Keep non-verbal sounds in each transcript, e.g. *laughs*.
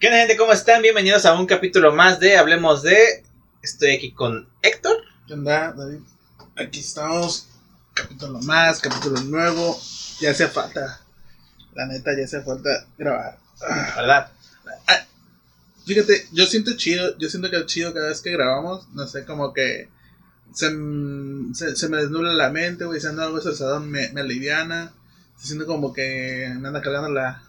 ¿Qué onda, gente? ¿Cómo están? Bienvenidos a un capítulo más de Hablemos de. Estoy aquí con Héctor. ¿Qué onda, David? Aquí estamos. Capítulo más, capítulo nuevo. Ya hace falta. La neta, ya hace falta grabar. Ah, ¿Verdad? Fíjate, yo siento chido. Yo siento que es chido cada vez que grabamos. No sé, como que. Se, se, se me desnubla la mente, güey. Si ando algo estresado, me, me aliviana. Se siente como que me anda cargando la.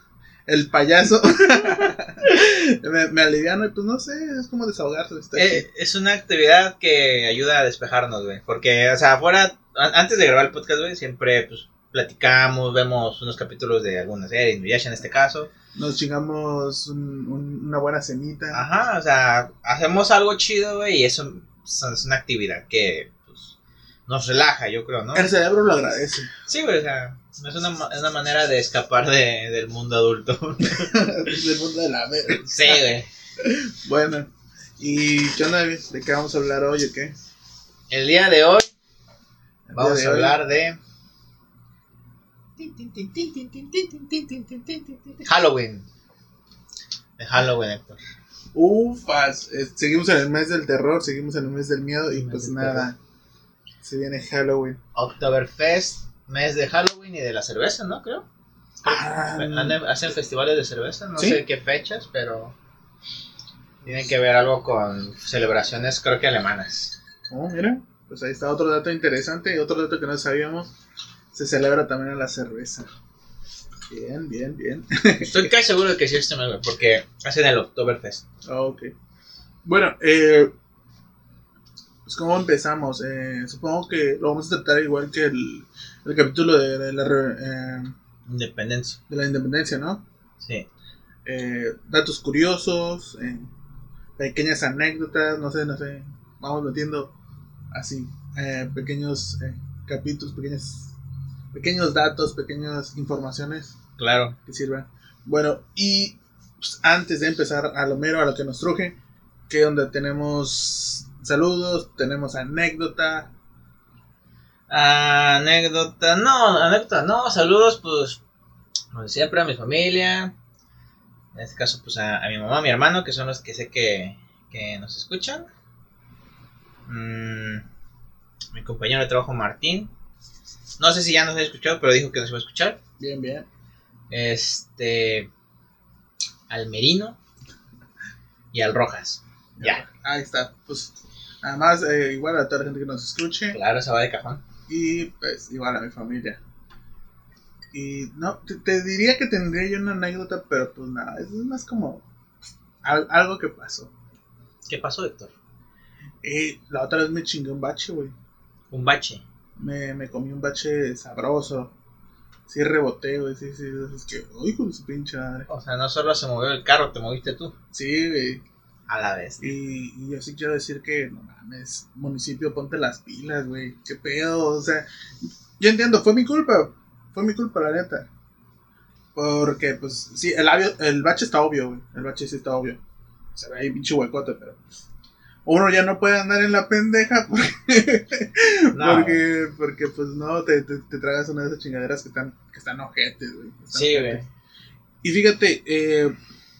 El payaso. *laughs* me, me aliviana y pues no sé, es como desahogarse. Eh, es una actividad que ayuda a despejarnos, güey. Porque, o sea, afuera, antes de grabar el podcast, güey, siempre pues platicamos, vemos unos capítulos de alguna serie, Inuyasha en este caso. Nos chingamos un- un- una buena cenita. Ajá, o sea, hacemos algo chido, güey, y eso es es una actividad que, pues, nos relaja, yo creo, ¿no? El cerebro lo agradece. Sí, güey, o sea, es una, es una manera de escapar de, del mundo adulto. *laughs* del mundo de la verga. sí, güey. Bueno, ¿y qué onda? ¿De qué vamos a hablar hoy o qué? El día de hoy vamos de a hoy- hablar de Halloween. De Halloween, Héctor. Ufas, eh, seguimos en el mes del terror, seguimos en el mes del miedo y pues nada, se viene Halloween. Oktoberfest, mes de Halloween y de la cerveza, ¿no? Creo. Ah, hacen festivales de cerveza, no ¿Sí? sé qué fechas, pero tienen que ver algo con celebraciones, creo que alemanas. oh, mira, pues ahí está otro dato interesante y otro dato que no sabíamos, se celebra también la cerveza. Bien, bien, bien. *laughs* Estoy casi seguro de que sí este porque hacen el Oktoberfest. Ah, ok. Bueno, eh, pues cómo empezamos. Eh, supongo que lo vamos a tratar igual que el, el capítulo de, de la, eh, Independencia. de la independencia, ¿no? Sí. Eh, datos curiosos, eh, pequeñas anécdotas, no sé, no sé. Vamos metiendo así, eh, pequeños eh, capítulos, pequeños, pequeños datos, pequeñas informaciones Claro. que sirvan. Bueno, y pues, antes de empezar a lo mero, a lo que nos truje, que donde tenemos saludos, tenemos anécdota. Anécdota, no, anécdota, no, saludos, pues, como siempre, a mi familia. En este caso, pues, a, a mi mamá, a mi hermano, que son los que sé que, que nos escuchan. Mm, mi compañero de trabajo, Martín. No sé si ya nos ha escuchado, pero dijo que nos iba a escuchar. Bien, bien. Este. Al Merino. Y al Rojas. Ya. Ahí está. Pues, además, eh, igual a toda la gente que nos escuche. Claro, esa va de cajón. Y pues, igual a mi familia. Y no, te, te diría que tendría yo una anécdota, pero pues nada, es más como al- algo que pasó. ¿Qué pasó, Héctor? Eh, la otra vez me chingué un bache, güey. Un bache. Me, me comí un bache sabroso. Sí reboté, güey. Sí, sí. Es que, ¡ay, hijo de su pinche madre! O sea, no solo se movió el carro, te moviste tú. Sí, güey. A la vez. Y, y yo sí quiero decir que, no mames, municipio, ponte las pilas, güey. ¿Qué pedo? O sea, yo entiendo, fue mi culpa. Fue mi culpa, la neta. Porque, pues, sí, el, el bache está obvio, güey. El bache sí está obvio. Se ve ahí pinche huecote, pero. Uno ya no puede andar en la pendeja *laughs* porque, No. porque, porque pues no, te, te, te tragas una de esas chingaderas que están, que están ojetes, güey. Sí, güey. Y fíjate, eh,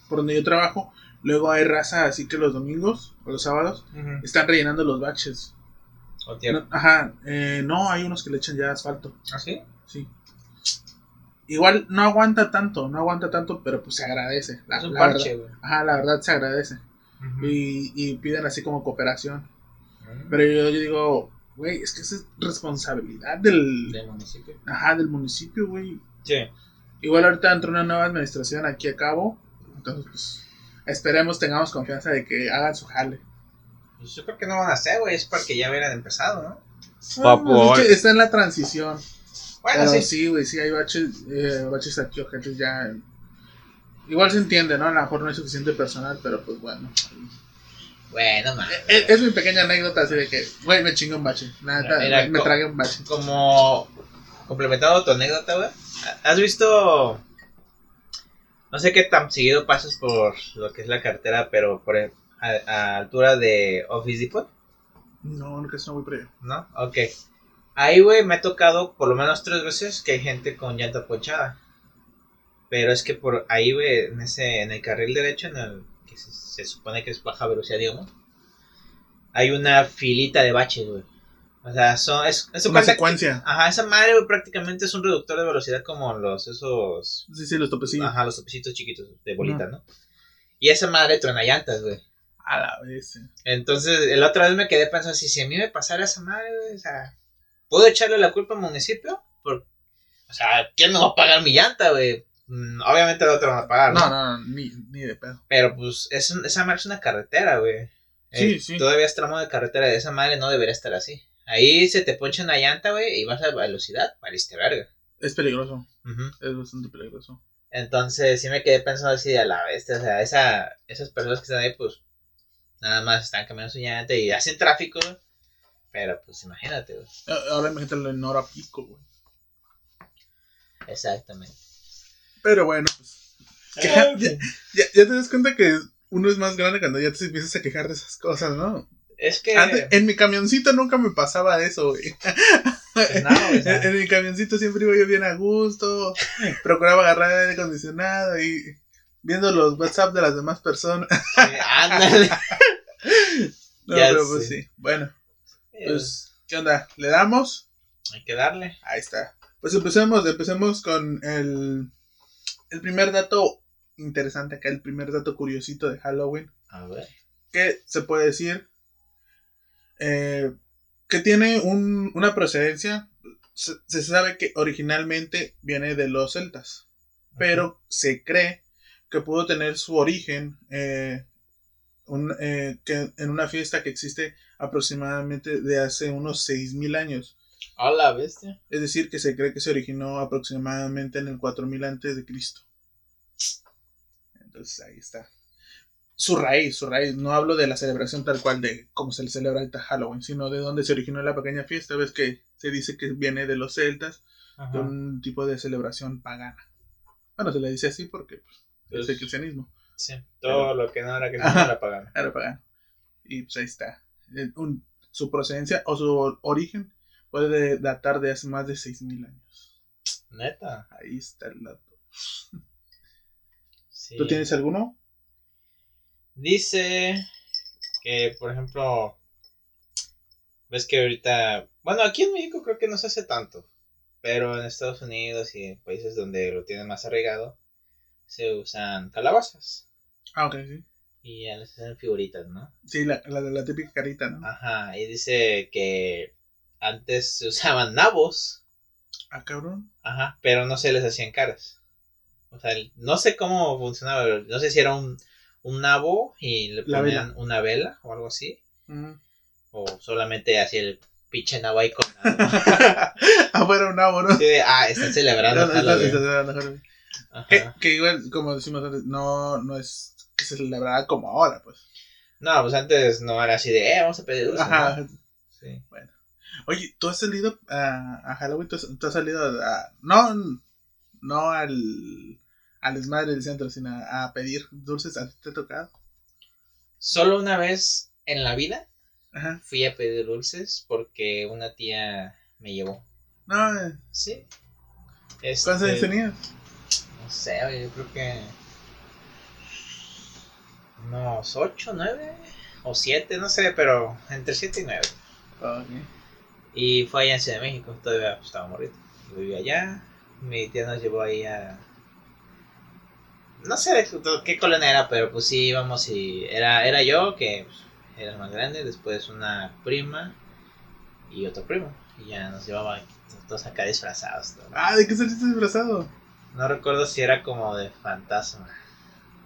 por donde yo trabajo, luego hay raza así que los domingos o los sábados están rellenando los baches. O tierra. No, ajá, eh, no, hay unos que le echan ya asfalto, ¿Ah, sí? sí. Igual no aguanta tanto, no aguanta tanto, pero pues se agradece. La, Es un la parche, verdad. güey. Ajá, la verdad se agradece. Y, y piden así como cooperación. Ujú. Pero yo, yo digo, güey, es que esa es responsabilidad del, Del municipio. ajá, del municipio, güey. Sí. Igual ahorita entró una nueva administración aquí a cabo. Entonces, pues, esperemos, tengamos confianza de que hagan su jale. Pues yo creo que no van a hacer, güey. Es porque ya hubieran empezado, ¿no? Ah, pues, es que está en la transición. Bueno, pero sí. sí, güey, sí, hay baches, eh, baches aquí, ojetes ya. Igual se entiende, ¿no? A lo mejor no hay suficiente personal, pero pues bueno. Bueno, man. Es, es mi pequeña anécdota así de que, güey, me chingo un bache. La neta, Mira, me, me tragué un bache. Como complementando tu anécdota, güey. ¿Has visto? No sé qué tan seguido pasas por lo que es la cartera, pero por a, a altura de Office Depot, No, no, que voy por allá. ¿no? Ok. Ahí, güey, me ha tocado por lo menos tres veces que hay gente con llanta ponchada. Pero es que por ahí, güey, en, ese, en el carril derecho, en el que se, se supone que es baja velocidad, digamos, hay una filita de baches, güey. O sea, son, es, es Una secuencia. Ajá, esa madre güey, prácticamente es un reductor de velocidad como los, esos, Sí, sí, los topecillos. ajá, los topecitos chiquitos de bolita, ¿no? Y esa madre truena llantas, güey. A la vez. sí. Entonces, la otra vez me quedé pensando, si, si a mí me pasara esa madre, güey, o sea, ¿puedo echarle la culpa al municipio? Por, o sea, ¿quién me va a pagar mi llanta, güey? Mm, obviamente el otro me va a pagar, ¿no? No, no, no, ni, ni de pedo. Pero pues es un- esa madre es una carretera, güey. Sí, Eh, sí. Todavía es tramo de carretera, esa madre no debería estar así. Ahí se te poncha una llanta, güey, y vas a velocidad, valiste verga. Es peligroso. Ujú. Es bastante peligroso. Entonces sí me quedé pensando así a la vez, o sea, esa, esas personas que están ahí, pues nada más están cambiando su llanta y hacen tráfico, güey. Pero pues imagínate, güey. Ahora imagínate en hora pico, güey. Exactamente. Pero bueno, pues. *laughs* ya, ya te das cuenta que uno es más grande cuando ya te empiezas a quejar de esas cosas, ¿no? Es que... Antes, en mi camioncito nunca me pasaba eso, güey. pues, no, o *laughs* sea, En, en mi camioncito siempre iba yo bien a gusto. Procuraba agarrar aire acondicionado y viendo los WhatsApp de las demás personas. sí, ándale. *laughs* No, Ya pero pues sí. Bueno, Pues, ¿qué onda? ¿Le damos? hay que darle. Ahí está. Pues empecemos, empecemos con el, el primer dato interesante acá, el primer dato curiosito de Halloween. A ver. Que se puede decir eh, que tiene un- una procedencia. Se, se sabe que originalmente viene de los celtas, pero se cree que pudo tener su origen eh, un- eh, que en una fiesta que existe aproximadamente de hace unos 6.000 años. A la bestia. Es decir, que se cree que se originó aproximadamente en el 4000 antes de Cristo. Entonces ahí está. Su raíz, su raíz. No hablo de la celebración tal cual de cómo se le celebra ahorita Halloween, sino de dónde se originó la pequeña fiesta. Ves que se dice que viene de los celtas, Ajá. de un tipo de celebración pagana. Bueno, se le dice así porque pues, es el Pues, cristianismo. Sí, todo lo que no era *laughs* Ajá. la pagana. Era pagano. Y pues ahí está. Eh, un- su procedencia o su origen puede datar de hace más de 6000 años. Neta. Ahí está el dato. Sí. ¿Tú tienes alguno? Dice que, por ejemplo, ves que ahorita, bueno, aquí en México creo que no se hace tanto, pero en Estados Unidos y en países donde lo tienen más arraigado, se usan calabazas Ah, ok, sí. y ya les hacen figuritas, ¿no? Sí, la, la, la típica carita, ¿no? Ajá, y dice que antes se usaban nabos, Ah, cabrón. ajá, pero no se les hacían caras. O sea, no sé cómo funcionaba, no sé si era un, un nabo y le La ponían una vela o algo así. Mm. O solamente así el pinche nabo ahí con. Afuera *laughs* un nabo, ¿no? De, ah, están celebrando Está- está- Halloween. está celebrando Halloween. Que, Ajá. que igual, como decimos antes, no, no es que se celebrara como ahora, pues. No, pues antes no era así de, eh, vamos a pedir dulces, Ajá. ¿no? Sí. Oye, ¿tú has salido a, a Halloween? ¿Tú has, tú has salido a, no, no al, al desmadre del centro, sino a, a pedir dulces? ¿A ti te ha tocado? Solo una vez en la vida Ajá. fui a pedir dulces porque una tía me llevó. No, eh, Sí. ¿cuántos Este, años tenías? No sé, yo creo que. Unos 8, 9 o 7, no sé, pero entre 7 y 9. Ok. Y fue allá en Ciudad de México, todavía estaba morrito. Yo vivía allá, mi tía nos llevó ahí a... No sé de qué- colonia era, pero pues sí íbamos y era, era yo, que era más grande, después una prima y otro primo. Y ya nos llevaba todos acá disfrazados. Ah, ¿de qué saliste disfrazado? No recuerdo si era como de fantasma,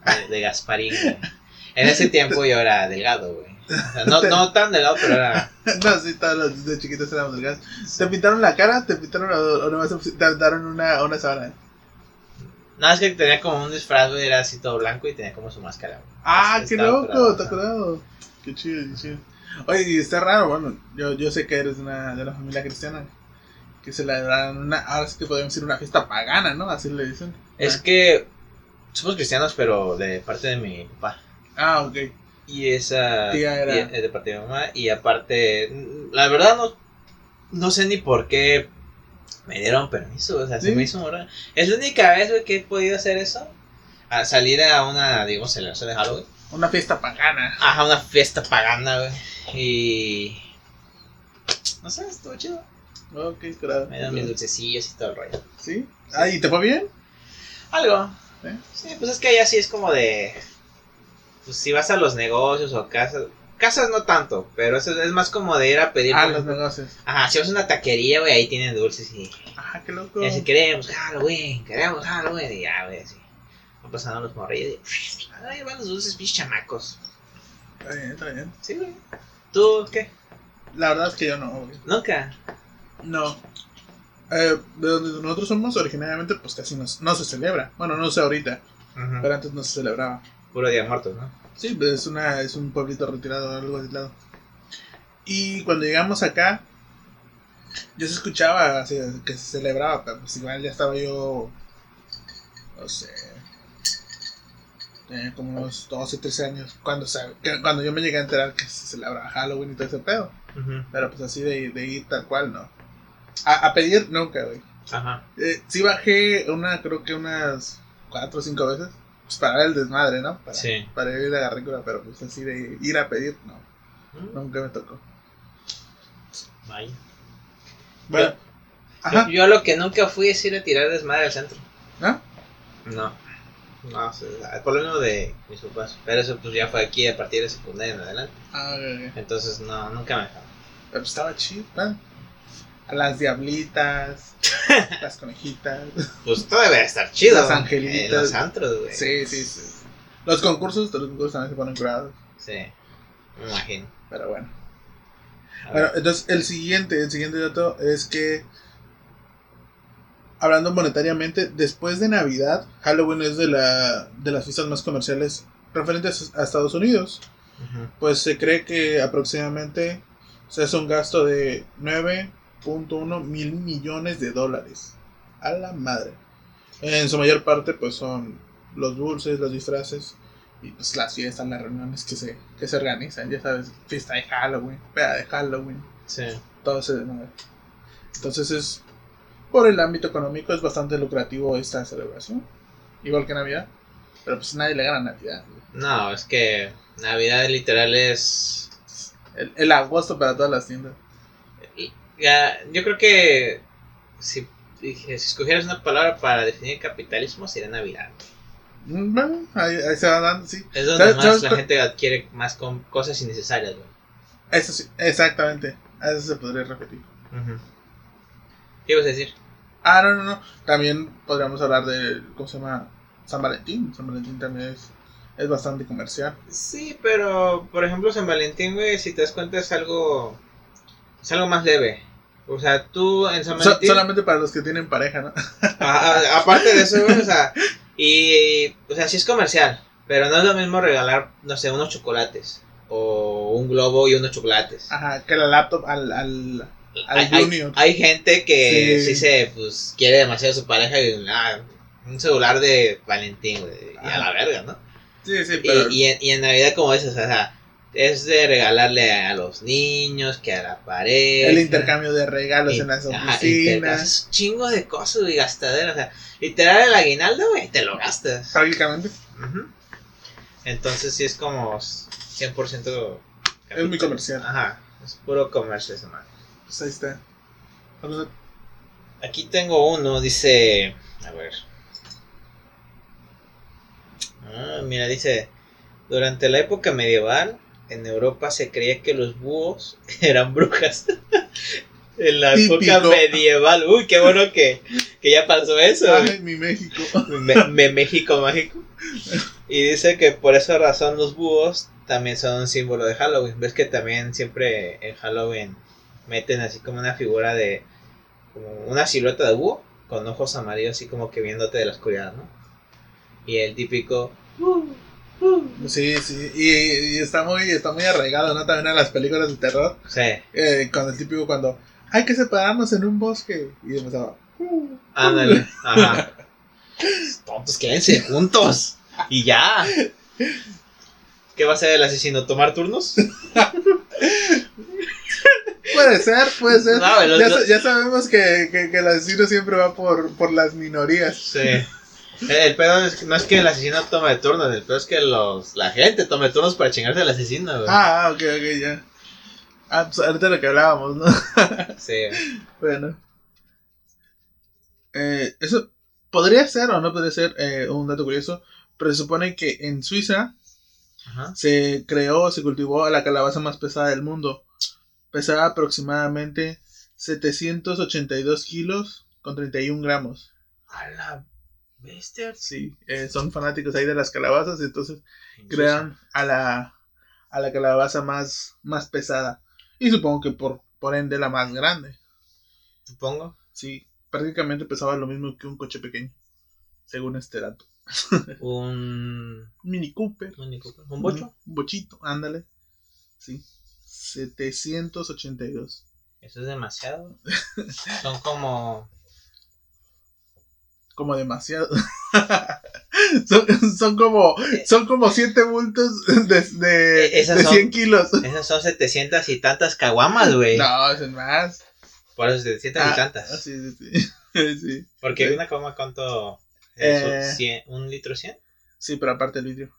de, de Gasparín. güey. En ese tiempo yo era delgado, güey. No, no tan delgado, pero era... *laughs* no, sí, todos los de chiquitos éramos delgados. ¿Te pintaron la cara? ¿Te pintaron o, o nomás te daron una, una sábana? No, es que tenía como un disfraz, güey, era así todo blanco y tenía como su máscara. güey. Ah, qué curado, loco, te ajá. acordado. Qué chido, qué chido. Oye, y está raro, bueno, yo, yo sé que eres de una, de una familia cristiana. Que se le dan una, ahora sí que podemos decir una fiesta pagana, ¿no? Así le dicen. Es que somos cristianos, pero de parte de mi papá. Ah, ok. Y esa Tía era- y es de parte de mi mamá. Y aparte, la verdad no, no sé ni por qué me dieron permiso, o sea, se ¿Sí? me hizo raro. Es la única vez, güey, que he podido hacer eso. A salir a una, digamos, celebración de Halloween. Una fiesta pagana. Ajá, una fiesta pagana, güey. Y. No sé, estuvo chido. Ok, claro. Me dieron mis dulcecillos y todo el rollo. ¿Sí? Ah, ¿y te fue bien? Algo. ¿Eh? Sí, pues es que allá sí es como de. Pues si vas a los negocios o a casas. Casas no tanto, pero eso es más como de ir a pedir. Ah, los negocios. Ajá, si vas a una taquería, güey, ahí tienen dulces y. Ah, qué loco. Y así queremos Halloween, queremos Halloween. Y ya, güey, así. Van pasando los morrillos y. Ahí van los dulces, pinches chamacos. Está bien, está bien. Sí, güey. ¿Tú qué? La verdad es que yo no, güey. Nunca. No. Eh, de donde nosotros somos, originariamente, pues casi no, no se celebra. Bueno, no sé ahorita, pero antes no se celebraba. Puro día de muertos, ¿no? Sí, pues es, una, es un pueblito retirado, algo aislado. Y cuando llegamos acá, yo se escuchaba así, que se celebraba, pero pues igual ya estaba yo, no sé, tenía como unos 12, 13 años, cuando, cuando yo me llegué a enterar que se celebraba Halloween y todo ese pedo. Pero pues así de, de ir tal cual, no. A, a pedir nunca, güey. Ajá. Eh, sí bajé una, creo que unas 4 o 5 veces. Pues para ver el desmadre, ¿no? Para, Sí. para ir a la garrícula, pero pues así de ir a pedir, no. Mm, Nunca me tocó. Vaya. Bueno. Yo, Ajá. yo lo que nunca fui es ir a tirar desmadre al centro. ¿Ah? No. No, o sea, por lo menos de mis papás. Pero eso pues ya fue aquí a partir de secundaria en adelante. Ah, ok, ok. Entonces no, nunca me dejaron. Pero pues estaba chido, ¿no? A las diablitas, *laughs* las conejitas. Pues todo debe estar chido. Las angelitas. En los antros, güey. Sí, sí, sí. Los concursos, los concursos también se ponen curados. Sí. Me imagino. Pero bueno. A Bueno, entonces el siguiente, el siguiente dato es que hablando monetariamente, después de Navidad, Halloween es de la de las fiestas más comerciales referentes a Estados Unidos. Pues se cree que aproximadamente se hace un gasto de 9.1 mil millones de dólares. A la madre. En su mayor parte, pues son los dulces, los disfraces y pues las fiestas, las reuniones que se, que se organizan. Ya sabes, fiesta de Halloween, peda de Halloween, Sí. todo ese desmadre. Entonces es, por el ámbito económico, es bastante lucrativo esta celebración. Igual que Navidad. Pero pues nadie le gana a Navidad. No, es que Navidad literal es. El, el agosto para todas las tiendas. Ya, yo creo que si, dije, si escogieras una palabra para definir capitalismo sería Navidad. Mm, Bueno, ahí, ahí se va dando, sí. Es donde ¿Sabes- más sabes la gente adquiere más con cosas innecesarias, güey. Eso sí, exactamente. A eso se podría repetir. ¿Qué ibas a decir? Ah, no, no, no. También podríamos hablar de, ¿cómo se llama? San Valentín. San Valentín también es, es bastante comercial. Sí, pero por ejemplo San Valentín, güey, si te das cuenta es algo es algo más leve. O sea, tú en San So- Valentín solamente para los que tienen pareja, ¿no? a- a- aparte de eso, güey, o sea, y o sea, sí es comercial, pero no es lo mismo regalar, no sé, unos chocolates o un globo y unos chocolates. Ajá, que la laptop al, al, al hay, hay- Junior. hay gente que Sí. sí, se pues quiere demasiado a su pareja y ah, un celular de Valentín, güey, y a la verga, ¿no? Sí, sí, Y, pero. y en, y en Navidad como es, o sea, es de regalarle a los niños, que a la pareja. el intercambio de regalos y- en las ajá, oficinas. intercambios, chingo de cosas y gastaderas. O sea, literal el aguinaldo, güey, te lo gastas. Prácticamente. Entonces sí es como 100% Es muy comercial. Ajá, es puro comercio esa madre. Pues ahí está. Vamos Aquí tengo uno, dice. A ver. Ah, mira, dice. Durante la época medieval, en Europa se creía que los búhos *laughs* eran brujas. *laughs* en la época medieval. Uy, qué bueno que, que ya pasó eso. Ay, mi México. Me- me- México mágico. Y dice que por esa razón los búhos también son un símbolo de Halloween. Ves que también siempre en Halloween meten así como una figura de como una silueta de búho con ojos amarillos así como que viéndote de la oscuridad, ¿no? Y el típico Sí, sí. Y, y está muy está muy arraigado, ¿no? También a las películas de terror. sí, Eh, con el típico cuando hay que separarnos en un bosque. Y empezaba. "Uh". ándale, ajá. *laughs* Tontos, quédense juntos y ya. ¿Qué va a hacer el asesino? ¿Tomar turnos? *laughs* Puede ser, puede ser. No, güey, los- ya, los- ya sabemos que, que, que el asesino siempre va por, por las minorías. Sí. El, el pedo es, no es que el asesino tome turnos, el pedo es que los, la gente tome turnos para chingarse al asesino, güey. Ah, ok, ok, ya. Ah, pues ahorita lo que hablábamos, ¿no? *laughs* Sí. Bueno. Eh, eso podría ser o no podría ser eh, un dato curioso, pero se supone que en Suiza Ajá. se creó, se cultivó la calabaza más pesada del mundo. Pesaba aproximadamente 782 kilos con 31 gramos. A la Sí, eh, son fanáticos ahí de las calabazas, y entonces crean a la, a la calabaza más, más pesada. Y supongo que por, por ende la más grande. Supongo. Sí, prácticamente pesaba lo mismo que un coche pequeño, según este dato. *laughs* Un. Mini Cooper. Un, Cooper. ¿Un bocho. Un bochito, ándale. Sí, 782. Eso es demasiado. Son como. Como demasiado. *laughs* son, son como son como 7 bultos de, de, esas de son- 100 kilos. Esas son 700 y tantas caguamas, güey. No, es más. Por eso 700 Ah, y tantas. Sí, sí, sí. *laughs* sí. Porque sí. una caguama, ¿cuánto? es? Eh. ¿Cien- ¿Un litro 100? Sí, pero aparte el vidrio.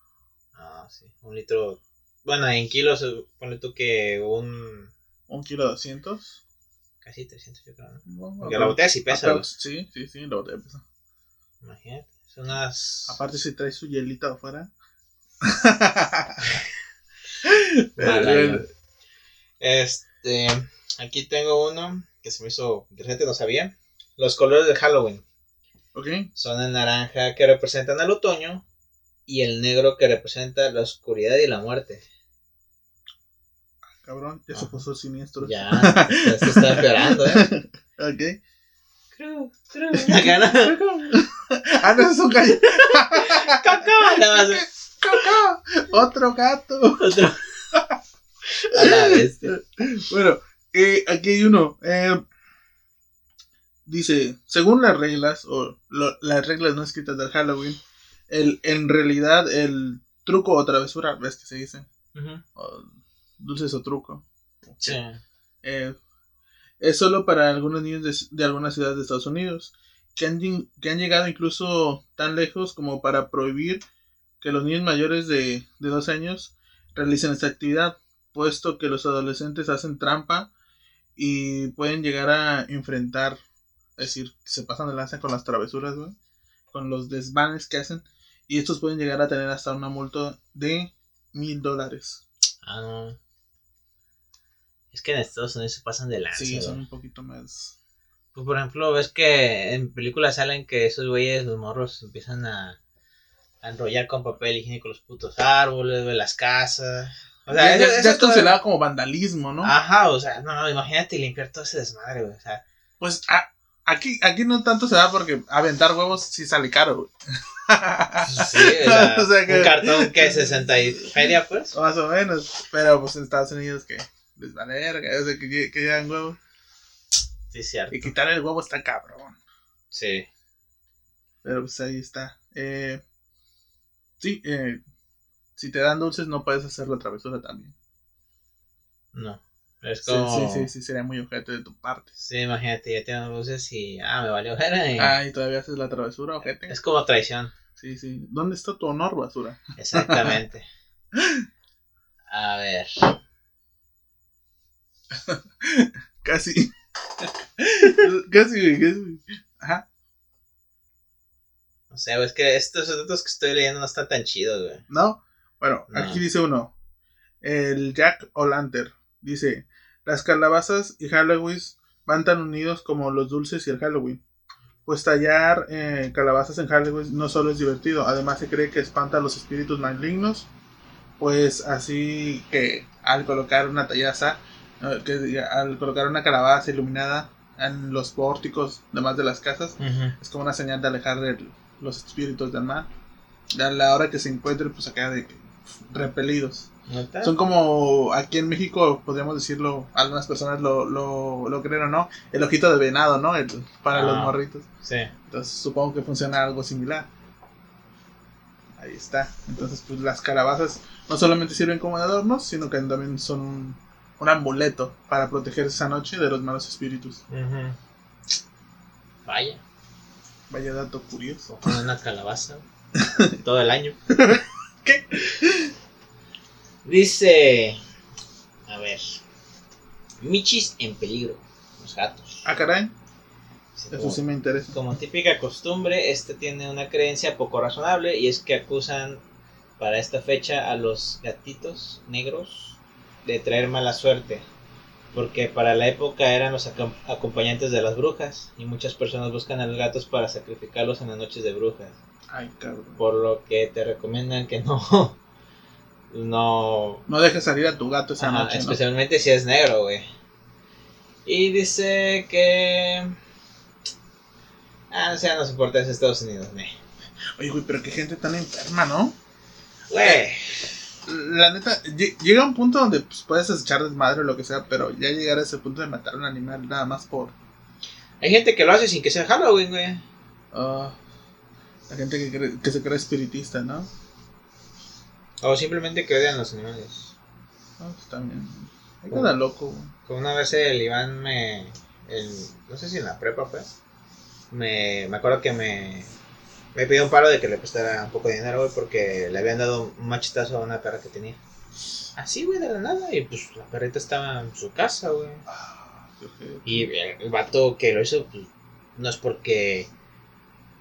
Ah, sí. Un litro. Bueno, en kilos, ponle tú que un. Un kilo 200. Casi 300, yo creo, ¿no? Bueno, Porque la botella sí pesa, aprox- Sí, sí, sí, la botella pesa. Imagínate. Son unas. Aparte si trae su hielito afuera. *laughs* Este. Aquí tengo uno que se me hizo interesante, no sabía. Los colores de Halloween ok. son el naranja que representan el otoño y el negro que representa la oscuridad y la muerte. Cabrón, ya se Ajá. puso siniestro. Ya, se está empeorando, ¿eh? *laughs* Ok. True, true. *laughs* Acá no. Ah, no, es un gallo. ¡Coco! *laughs* Otro gato. Otro. A la bestia. Bueno, eh, aquí hay uno. eh, dice, según las reglas, o lo- las reglas no escritas del Halloween, el, en realidad el truco o travesura, ves que se dice, o dulces o truco, Sí. eh, es solo para algunos niños de, de algunas ciudades de Estados Unidos, que han, que han llegado incluso tan lejos como para prohibir que los niños mayores de, de 12 años realicen esta actividad, puesto que los adolescentes hacen trampa y pueden llegar a enfrentar, es decir, se pasan de lanza con las travesuras, con los desvanes que hacen, y estos pueden llegar a tener hasta una multa de mil dólares. Ah, no. Es que en Estados Unidos se pasan de lanza. Sí, son un poquito más... Pues por ejemplo, ves que en películas salen que esos güeyes, los morros, empiezan a, a enrollar con papel higiénico los putos árboles, güey, las casas. O sea, ya, eso- ya- eso es todo- como vandalismo, ¿no? Ajá, o sea, no, no, imagínate limpiar todo ese desmadre, güey. O sea, Pues a- aquí, aquí no tanto se da porque aventar huevos sí sale caro, güey. sí, o sea, *laughs* O sea que- un cartón que 60 y feria, pues. Más o menos. Pero pues en Estados Unidos que les vale verga, o sea, que llegan huevos. Sí, cierto. Y quitar el huevo está cabrón. Sí. Pero pues ahí está. Eh, sí, eh, si te dan dulces no puedes hacer la travesura también. No. Es Sí, como. sí, sí, sí, sería muy ojete de tu parte. Sí, imagínate, ya tienen luces y. Ah, me valió ver. y- Ah, y todavía haces la travesura, ojete. Es como traición. Sí, sí. ¿Dónde está tu honor, basura? Exactamente. *laughs* A ver. *laughs* Casi. *laughs* casi, güey, casi. Ajá. No sé, güey, es que estos datos que estoy leyendo no están tan chidos, güey. ¿No? Bueno, No. aquí dice uno. El Jack O'Lantern dice: Las calabazas y Halloween van tan unidos como los dulces y el Halloween. Pues tallar eh, calabazas en Halloween no solo es divertido, además se cree que espanta a los espíritus malignos. Pues así que al colocar una tallaza, que al colocar una calabaza iluminada en los pórticos, demás de las casas, es como una señal de alejar el- los espíritus del mal. A la hora que se encuentren, pues acá de repelidos. Son como aquí en México, podríamos decirlo, algunas personas lo, lo, lo creen o no, el ojito de venado, ¿no? El- para los Ah. morritos. Sí. Entonces supongo que funciona algo similar. Ahí está. Entonces, pues las calabazas no solamente sirven como adornos, sino que también son un, amuleto para protegerse esa noche de los malos espíritus. Vaya, Vaya dato curioso. con una calabaza todo el año. *laughs* ¿Qué? Dice, a ver, Michis en peligro, los gatos. Ah, caray, eso como- sí me interesa. Como típica costumbre, este tiene una creencia poco razonable y es que acusan para esta fecha a los gatitos negros de traer mala suerte, porque para la época eran los acom- acompañantes de las brujas y muchas personas buscan a los gatos para sacrificarlos en las noches de brujas, Ay, cabrón. por lo que te recomiendan que no, *laughs* no No dejes salir a tu gato esa Ajá, noche, ¿no? especialmente si es negro, güey. Y dice que. Ah, o sea, no se importa, es Estados Unidos, ne. Oye, güey, pero qué gente tan enferma, ¿no? Güey. La neta, lle- llega un punto donde pues, puedes echar desmadre o lo que sea, pero ya llegar a ese punto de matar a un animal nada más por... Hay gente que lo hace sin que sea Halloween, güey. ah, la gente que, cree- que se cree espiritista, ¿no? O simplemente que odian los animales. Ah, pues también. Hay cada loco, güey. Como una vez el Iván me. el- no sé si en la prepa fue. Me, me acuerdo que me. Me pidió un paro de que le prestara un poco de dinero, güey, porque le habían dado un machetazo a una perra que tenía. Así, güey, de la nada. Y pues la perrita estaba en su casa, güey. Ah. Y el, el vato que lo hizo, pues, no es porque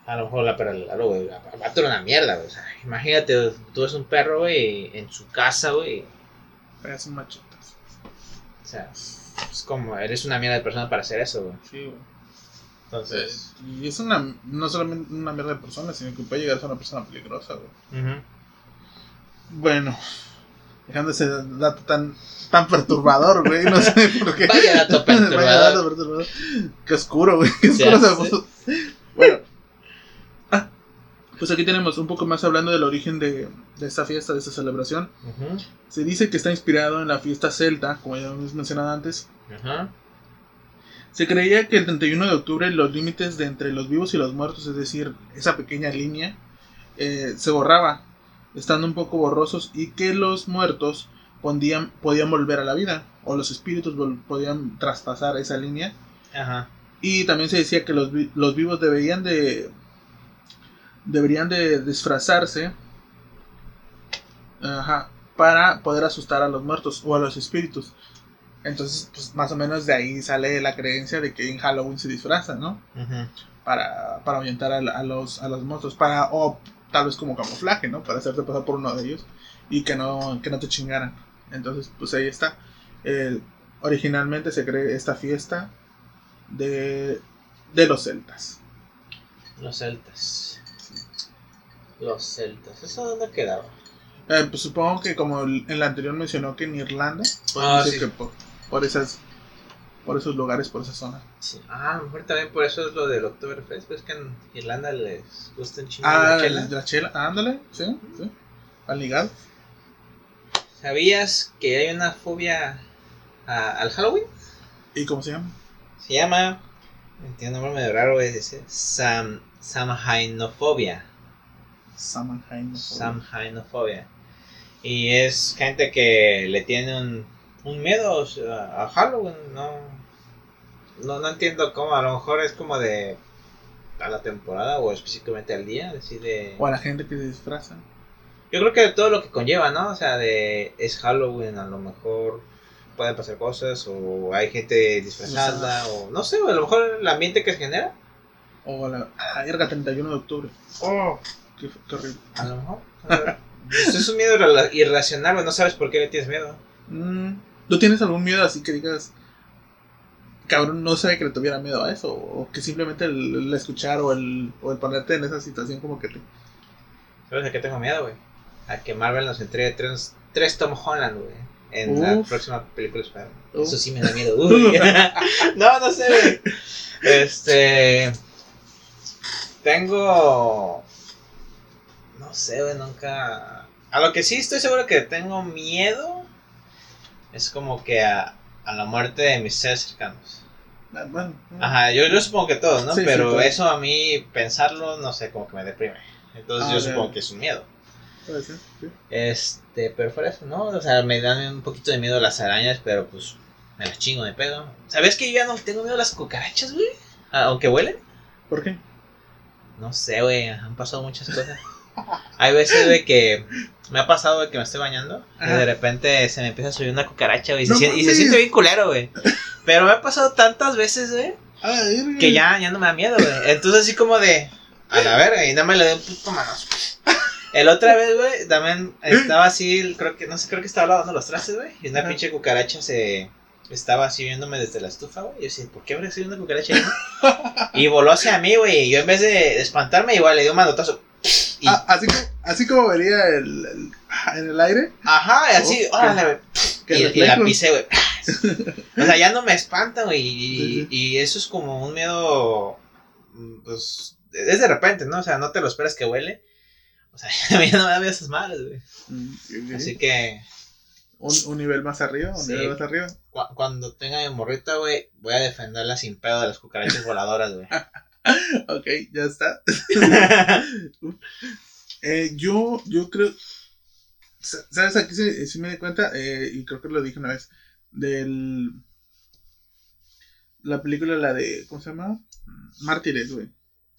a lo mejor la perra le ladró, güey. El vato era una mierda, güey. O sea, imagínate, tú eres un perro, güey, en su casa, güey. Pegas un machetazo. O sea, es como, eres una mierda de persona para hacer eso, güey. Sí, güey. Entonces, Y es una, no solamente una mierda de persona, sino que puede llegar a ser una persona peligrosa, güey. Bueno, dejando ese dato tan, tan perturbador, güey, no sé *laughs* por qué. Vaya dato perturbador. *laughs* Vaya dato perturbador. Qué oscuro, güey, qué oscuro se sé. puso. Bueno, ah, pues aquí tenemos un poco más hablando del origen de, de esta fiesta, de esta celebración. Se dice que está inspirado en la fiesta celta, como ya hemos mencionado antes. ajá. Se creía que el 31 de octubre los límites de entre los vivos y los muertos, es decir, esa pequeña línea, eh, se borraba, estando un poco borrosos, y que los muertos podían, podían volver a la vida, o los espíritus podían traspasar esa línea. Ajá. Y también se decía que los, vi- los vivos deberían de deberían de disfrazarse ajá, para poder asustar a los muertos o a los espíritus. Entonces, pues más o menos de ahí sale la creencia de que en Halloween se disfrazan, ¿no? Para, para ahuyentar a, a los, a los monstruos, para, o tal vez como camuflaje, ¿no? Para hacerte pasar por uno de ellos y que no, que no te chingaran. Entonces, pues ahí está. Originalmente se cree esta fiesta de, de los celtas. Los celtas. Los celtas. ¿Eso dónde quedaba? Eh, pues supongo que como el, el anterior mencionó que en Irlanda, Ah, sí. que por, por esas por esos lugares, por esa zona. Sí. Ah, a lo mejor también por eso es lo del Oktoberfest. Pues que en Irlanda les gusta un chingo Ah, la chela. la, la chela, ándale, sí, sí. Al ligar. ¿Sabías que hay una fobia a- al Halloween? ¿Y cómo se llama? Se llama. Tiene un nombre medio raro. Dice Sam, Samhainofobia. Samhain. Samhainofobia. Y es gente que le tiene un, un miedo a Halloween. No, no, no entiendo cómo. A lo mejor es como de. a la temporada o específicamente al día. Así de. O a la gente que se disfraza. Yo creo que de todo lo que conlleva, ¿no? O sea, de es Halloween, a lo mejor pueden pasar cosas, o hay gente disfrazada, o no sé, o a lo mejor el ambiente que se genera, O a la, verga 31 de octubre. Oh, qué, qué horrible. a lo mejor. a ver. *laughs* Es un miedo irra- irracional, no sabes por qué le tienes miedo. Mm, ¿Tú tienes algún miedo así que digas, cabrón, no sabe que le tuviera miedo a eso? O que simplemente el, el escuchar o el, o el ponerte en esa situación como que te... ¿Sabes a qué tengo miedo, güey? A que Marvel nos entregue tres, tres Tom Holland, güey. En la próxima película de. Eso sí me da miedo. Uy. *laughs* *laughs* no, no sé, güey. Este. Tengo. No sé, güey, nunca. A lo que sí estoy seguro que tengo miedo. Es como que a, a la muerte de mis seres cercanos. Ah, Bueno, Ajá, yo, yo supongo que todos, ¿no? Sí, sí, Pero eso a mí, pensarlo, no sé, como que me deprime. Entonces Ah, yo supongo que es un miedo. Puede ser, sí. Este, pero fuera eso, ¿no? O sea, me dan un poquito de miedo las arañas, pero pues me las chingo de pedo. ¿Sabes que yo ya no tengo miedo a las cucarachas, güey? Ah, Aunque huelen. ¿Por qué? No sé, güey, han pasado muchas cosas. *laughs* Hay veces, güey, que me ha pasado, güey, que me estoy bañando y de repente se me empieza a subir una cucaracha, güey, y se No sien- y se mames. siente bien culero, güey. Pero me ha pasado tantas veces, güey, que ya, ya no me da miedo, güey. Entonces así como de, a la verga, y nada más le doy un puto manazo. El otra vez, güey, también estaba así, creo que, no sé, creo que estaba lavando los trastes, güey, y una Ajá. pinche cucaracha se... Estaba así viéndome desde la estufa, güey. Y yo decía, ¿por qué habría sido una cucaracha *laughs* y voló hacia mí, güey. Y yo en vez de espantarme, igual le di un manotazo. Y- Ah, así, como, así como vería el, el- ah, en el aire. Ajá, y así, Oh, órale. Que Y, y la pisé, güey. *laughs* O sea, ya no me espanta, güey. Y, Sí, sí. y eso es como un miedo. mm, Pues. Es de repente, ¿no? O sea, no te lo esperas que huele. O sea, a *laughs* mí ya no me da miedo esas madres, güey. Mm, sí, sí. Así que. un, un nivel más arriba, un nivel más arriba. cu- cuando tenga mi morrita, güey, voy a defenderla sin pedo de las cucarachas voladoras, güey. *laughs* Ok, ya está. *laughs* Eh, yo, yo creo. sa- ¿Sabes? Aquí sí, sí me di cuenta, eh, y creo que lo dije una vez, del. La película, la de. ¿Cómo se llama? Mártires, güey.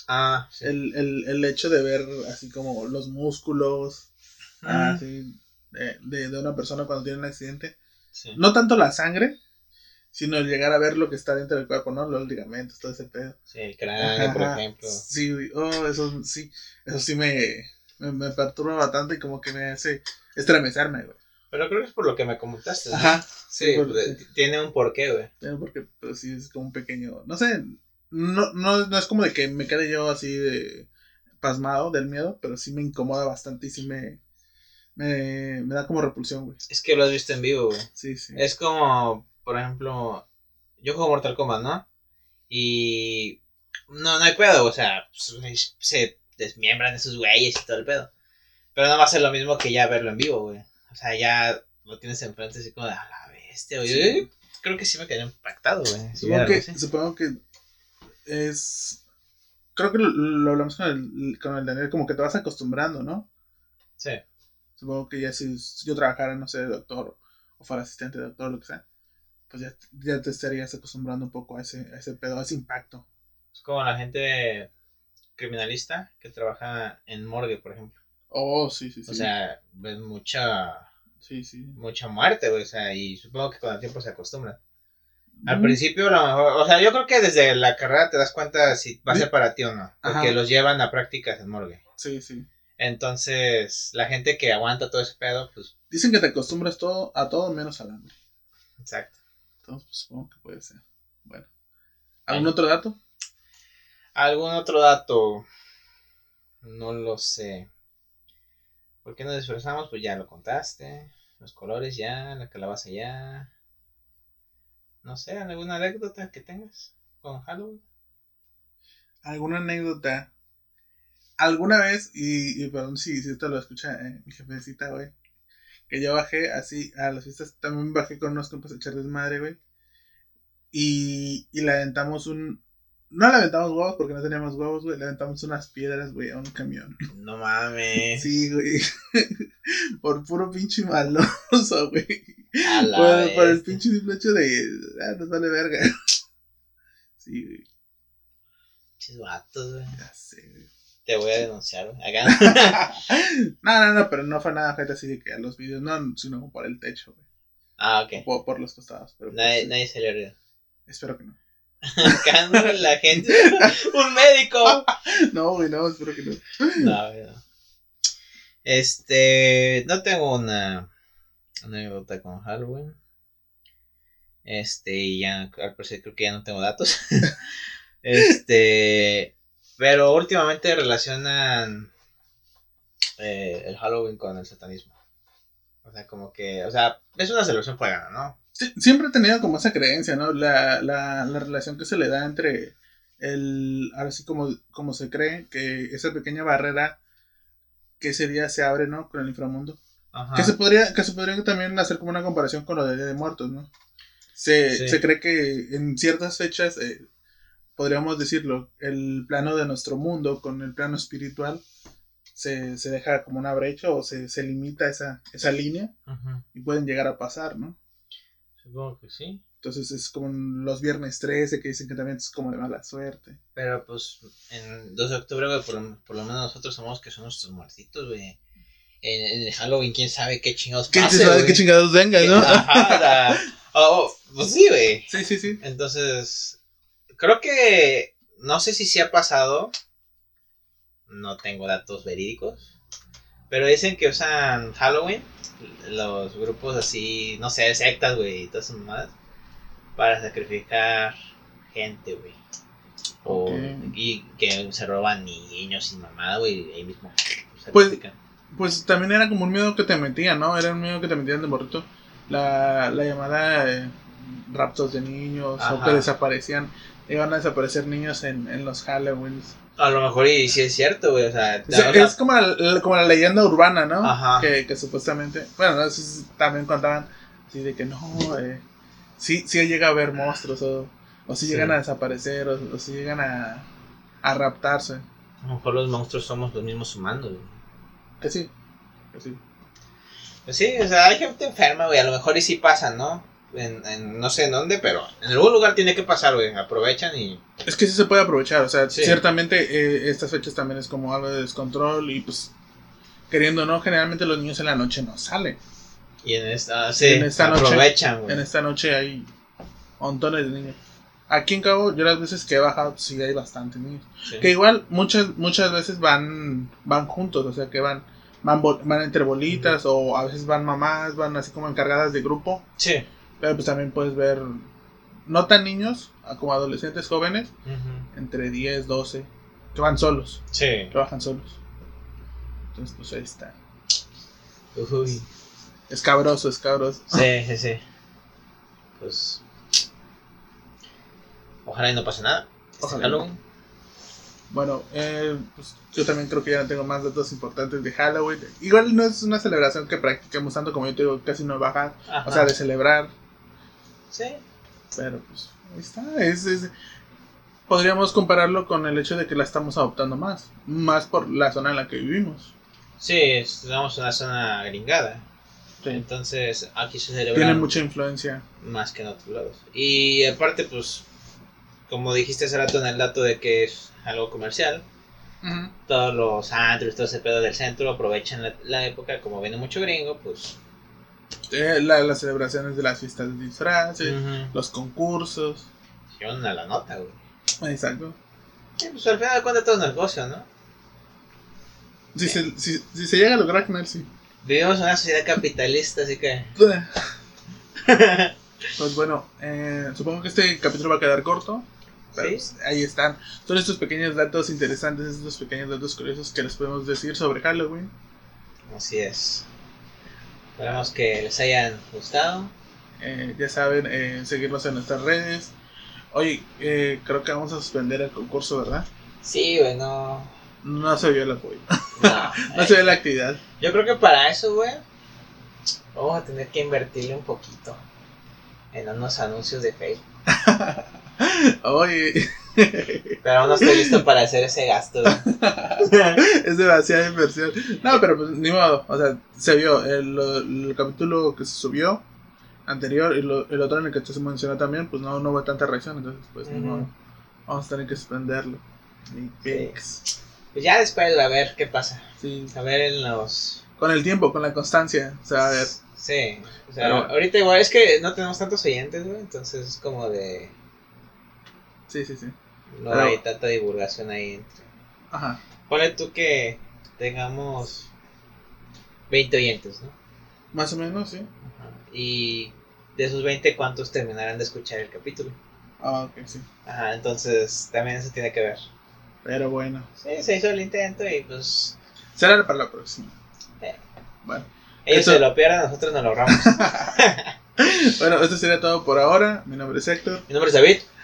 ah, sí. El, el, el hecho de ver así como los músculos Ah, así, de, de, de una persona cuando tiene un accidente. sí. No tanto la sangre, sino el llegar a ver lo que está dentro del cuerpo, ¿no? Los ligamentos, todo ese pedo. Sí, el cráneo, por ejemplo. Sí, oh, eso sí, eso sí me, me, me perturba bastante y como que me hace estremecerme, güey. Pero creo que es por lo que me comentaste. ¿no? Ajá, Sí, tiene un porqué, güey. Eh, porque pues, sí es como un pequeño, no sé, no, no, no es como de que me quede yo así de pasmado del miedo, pero sí me incomoda bastante y sí me, me, me da como repulsión, güey. Es que lo has visto en vivo, güey. Sí, sí. Es como, por ejemplo, yo juego Mortal Kombat, ¿no? Y no, no hay pedo, o sea, pues, se desmiembran esos güeyes y todo el pedo. Pero no va a ser lo mismo que ya verlo en vivo, güey. O sea, ya lo tienes enfrente así como de a la bestia, güey. Sí. Yo creo que sí me quedé impactado, güey. Supongo que, así. supongo que es... Creo que lo, lo hablamos con el, con el Daniel, como que te vas acostumbrando, ¿no? Sí. Supongo que ya si yo trabajara, no sé, de doctor o fuera asistente de doctor, lo que sea, pues ya, ya te estarías acostumbrando un poco a ese, a ese pedo, a ese impacto. Es como la gente criminalista que trabaja en morgue, por ejemplo. Oh, sí, sí, sí. O sea, ves mucha sí, sí. mucha muerte, güey, o sea, y supongo que con el tiempo se acostumbran. Al Mm, principio, a lo mejor, o sea, yo creo que desde la carrera te das cuenta si va a ser para ti o no, porque Ajá. los llevan a prácticas en morgue. Sí, sí. Entonces, la gente que aguanta todo ese pedo, pues, Dicen que te acostumbras todo, a todo menos al hambre. exacto. Entonces, pues, supongo que puede ser. Bueno. ¿Algún otro dato? ¿Algún otro dato? No lo sé. ¿Por qué nos disfrazamos? Pues ya lo contaste. Los colores ya, la calabaza ya. No sé, ¿alguna anécdota que tengas con Halloween? ¿Alguna anécdota? ¿Alguna vez? Y, y perdón si, si esto lo escucha eh, mi jefecita, güey. Que yo bajé así a las fiestas. También bajé con unos compas a echar desmadre, güey. Y, y le aventamos un. No le aventamos huevos porque no teníamos huevos, güey. Le aventamos unas piedras, güey, a un camión. No mames. Sí, güey. *laughs* Por puro pinche maloso, *laughs* güey. Por, por el pinche simple hecho de. Ah, nos vale verga. *laughs* Sí, güey. Pinches vatos, güey. Ya sé, güey. Te voy a denunciar. Acá. *laughs* no, no, no, pero no fue nada gente así de que a los vídeos, no, sino por el techo, güey. Ah, ok. Por, por los costados. Pero pues, Nadie, sí, nadie se le ríe. *laughs* espero que no. Acá la gente. *laughs* ¡Un médico! No, güey, no, espero que no. No, güey, no. Este. No tengo una anécdota con Halloween. Este, y ya, al parecer creo que ya no tengo datos. este. Pero últimamente relacionan eh, el Halloween con el satanismo. O sea, como que. O sea, es una celebración pagana, ¿no? Sí, siempre he tenido como esa creencia, ¿no? La, la, la relación que se le da entre el. Ahora sí, como, como se cree que esa pequeña barrera que ese día se abre, ¿no? Con el inframundo. Ajá. Que se podría, que se podría también hacer como una comparación con lo de Día de Muertos, ¿no? Se, Sí. se cree que en ciertas fechas, eh, podríamos decirlo, el plano de nuestro mundo con el plano espiritual se, se deja como una brecha o se, se limita esa, esa línea y pueden llegar a pasar, ¿no? Supongo que sí. Entonces es como los viernes 13 que dicen que también es como de mala suerte. Pero pues en 2 de octubre, güey, por, lo- por lo menos nosotros somos que son nuestros muertitos, güey. En, en Halloween, quién sabe qué chingados ¿Quién pase, sabe güey. qué chingados venga, no? Ajá, sea, *laughs* oh, pues sí, güey. Sí, sí, sí. Entonces, creo que no sé si se ha pasado. No tengo datos verídicos. Pero dicen que usan Halloween, los grupos así, no sé, sectas, güey, y todas esas mamadas, para sacrificar gente, güey. O- Ok. Y que se roban niños sin mamada, güey, y ahí mismo Pues-. Pues también era como un miedo que te metían, ¿no? Era un miedo que te metían de morrito. La, la llamada eh, raptos de niños o que desaparecían. Iban a desaparecer niños en, en los Halloweens. A lo mejor y sí es cierto, güey, o sea, o es como la, como la leyenda urbana, ¿no? Ajá. Que, que supuestamente, bueno, no sé si también contaban así de que no, eh, sí, sí llega a haber monstruos o, o Sí. llegan a desaparecer o, o sí llegan a, a raptarse. a lo mejor los monstruos somos los mismos humanos, güey. Que sí, que sí. Pues sí, o sea, hay gente enferma, güey. A lo mejor y sí pasa, ¿no? En, en no sé en dónde, pero en algún lugar tiene que pasar, güey. Aprovechan y. Es que sí se puede aprovechar, o sea, Sí. ciertamente eh, estas fechas también es como algo de descontrol y pues queriendo o no, generalmente los niños en la noche no salen. Y en esta. Sí, En esta noche- aprovechan, güey. En esta noche hay montones de niños. Aquí en Cabo, yo las veces que he bajado, sí hay bastantes niños. Sí. Que igual muchas muchas veces van van juntos, o sea que van van, van entre bolitas o a veces van mamás, van así como encargadas de grupo, Sí. Pero pues también puedes ver no tan niños como adolescentes jóvenes, entre 10, 12, que van solos, Sí. que bajan solos. Entonces pues ahí está. Uy. Escabroso, escabroso. Sí, sí, sí. Pues. Ojalá y no pase nada. Este Ojalá. Halloween. Bueno, eh, pues yo también creo que ya no tengo más datos importantes de Halloween. Igual no es una celebración que practiquemos tanto como yo te digo, casi no bajar, Ajá. o sea, de celebrar. Sí. Pero pues ahí está. Es, es- podríamos compararlo con el hecho de que la estamos adoptando más. Más por la zona en la que vivimos. Sí, estamos en una zona gringada. Entonces, aquí se celebra. Tiene mucha influencia. más que en otros lados. Y aparte, pues, como dijiste hace rato en el dato de que es algo comercial, todos los antros, todo ese pedo del centro aprovechan la, la época, como viene mucho gringo, pues... Eh, la- las celebraciones de las fiestas de disfraces, ujú, los concursos. llevan a la nota, güey. Exacto. Sí, pues al final de cuentas todo es negocio, ¿no? Si se, si, si se llega a lograr con él, sí. Vivimos en una sociedad capitalista, así que... *laughs* *laughs* Pues bueno, eh, supongo que este capítulo va a quedar corto. Pero Sí. pues, ahí están. Son estos pequeños datos interesantes, estos pequeños datos curiosos que les podemos decir sobre Halloween. Así es. Esperamos que les hayan gustado. Eh, ya saben, eh, seguirnos en nuestras redes. Oye, eh, creo que vamos a suspender el concurso, ¿verdad? Sí, güey, no... No se vio el apoyo. No, *laughs* No se vio la actividad. Yo creo que para eso, güey, vamos a tener que invertirle un poquito en unos anuncios de Facebook. *laughs* Oye, Pero aún no estoy listo para hacer ese gasto. *laughs* es demasiada inversión. No, pero pues ni modo. O sea, se vio el, el capítulo que se subió anterior y lo- el otro en el que se mencionó también, pues no, no hubo tanta reacción. Entonces, pues ni modo. Vamos a tener que suspenderlo. Ni pics. Pues ya después, a ver qué pasa. Sí. A ver en los. Con el tiempo, con la constancia, se va a ver. Sí. O sea, Pero- ahorita igual es que no tenemos tantos oyentes, güey. Entonces es como de. Sí, sí, sí. No Pero- hay tanta divulgación ahí entre. Ajá. Ponle tú que tengamos 20 oyentes, ¿no? Más o menos, sí. Ajá. Y de esos 20, ¿cuántos terminarán de escuchar el capítulo? Ah, ok, sí. Ajá, entonces también eso tiene que ver. Pero bueno. Sí, se hizo el intento y pues Será para la próxima. Eh. Bueno. ellos Eso- se lo pierdan, nosotros nos lo ahorramos. *laughs* Bueno, esto sería todo por ahora. Mi nombre es Héctor. Mi nombre es David.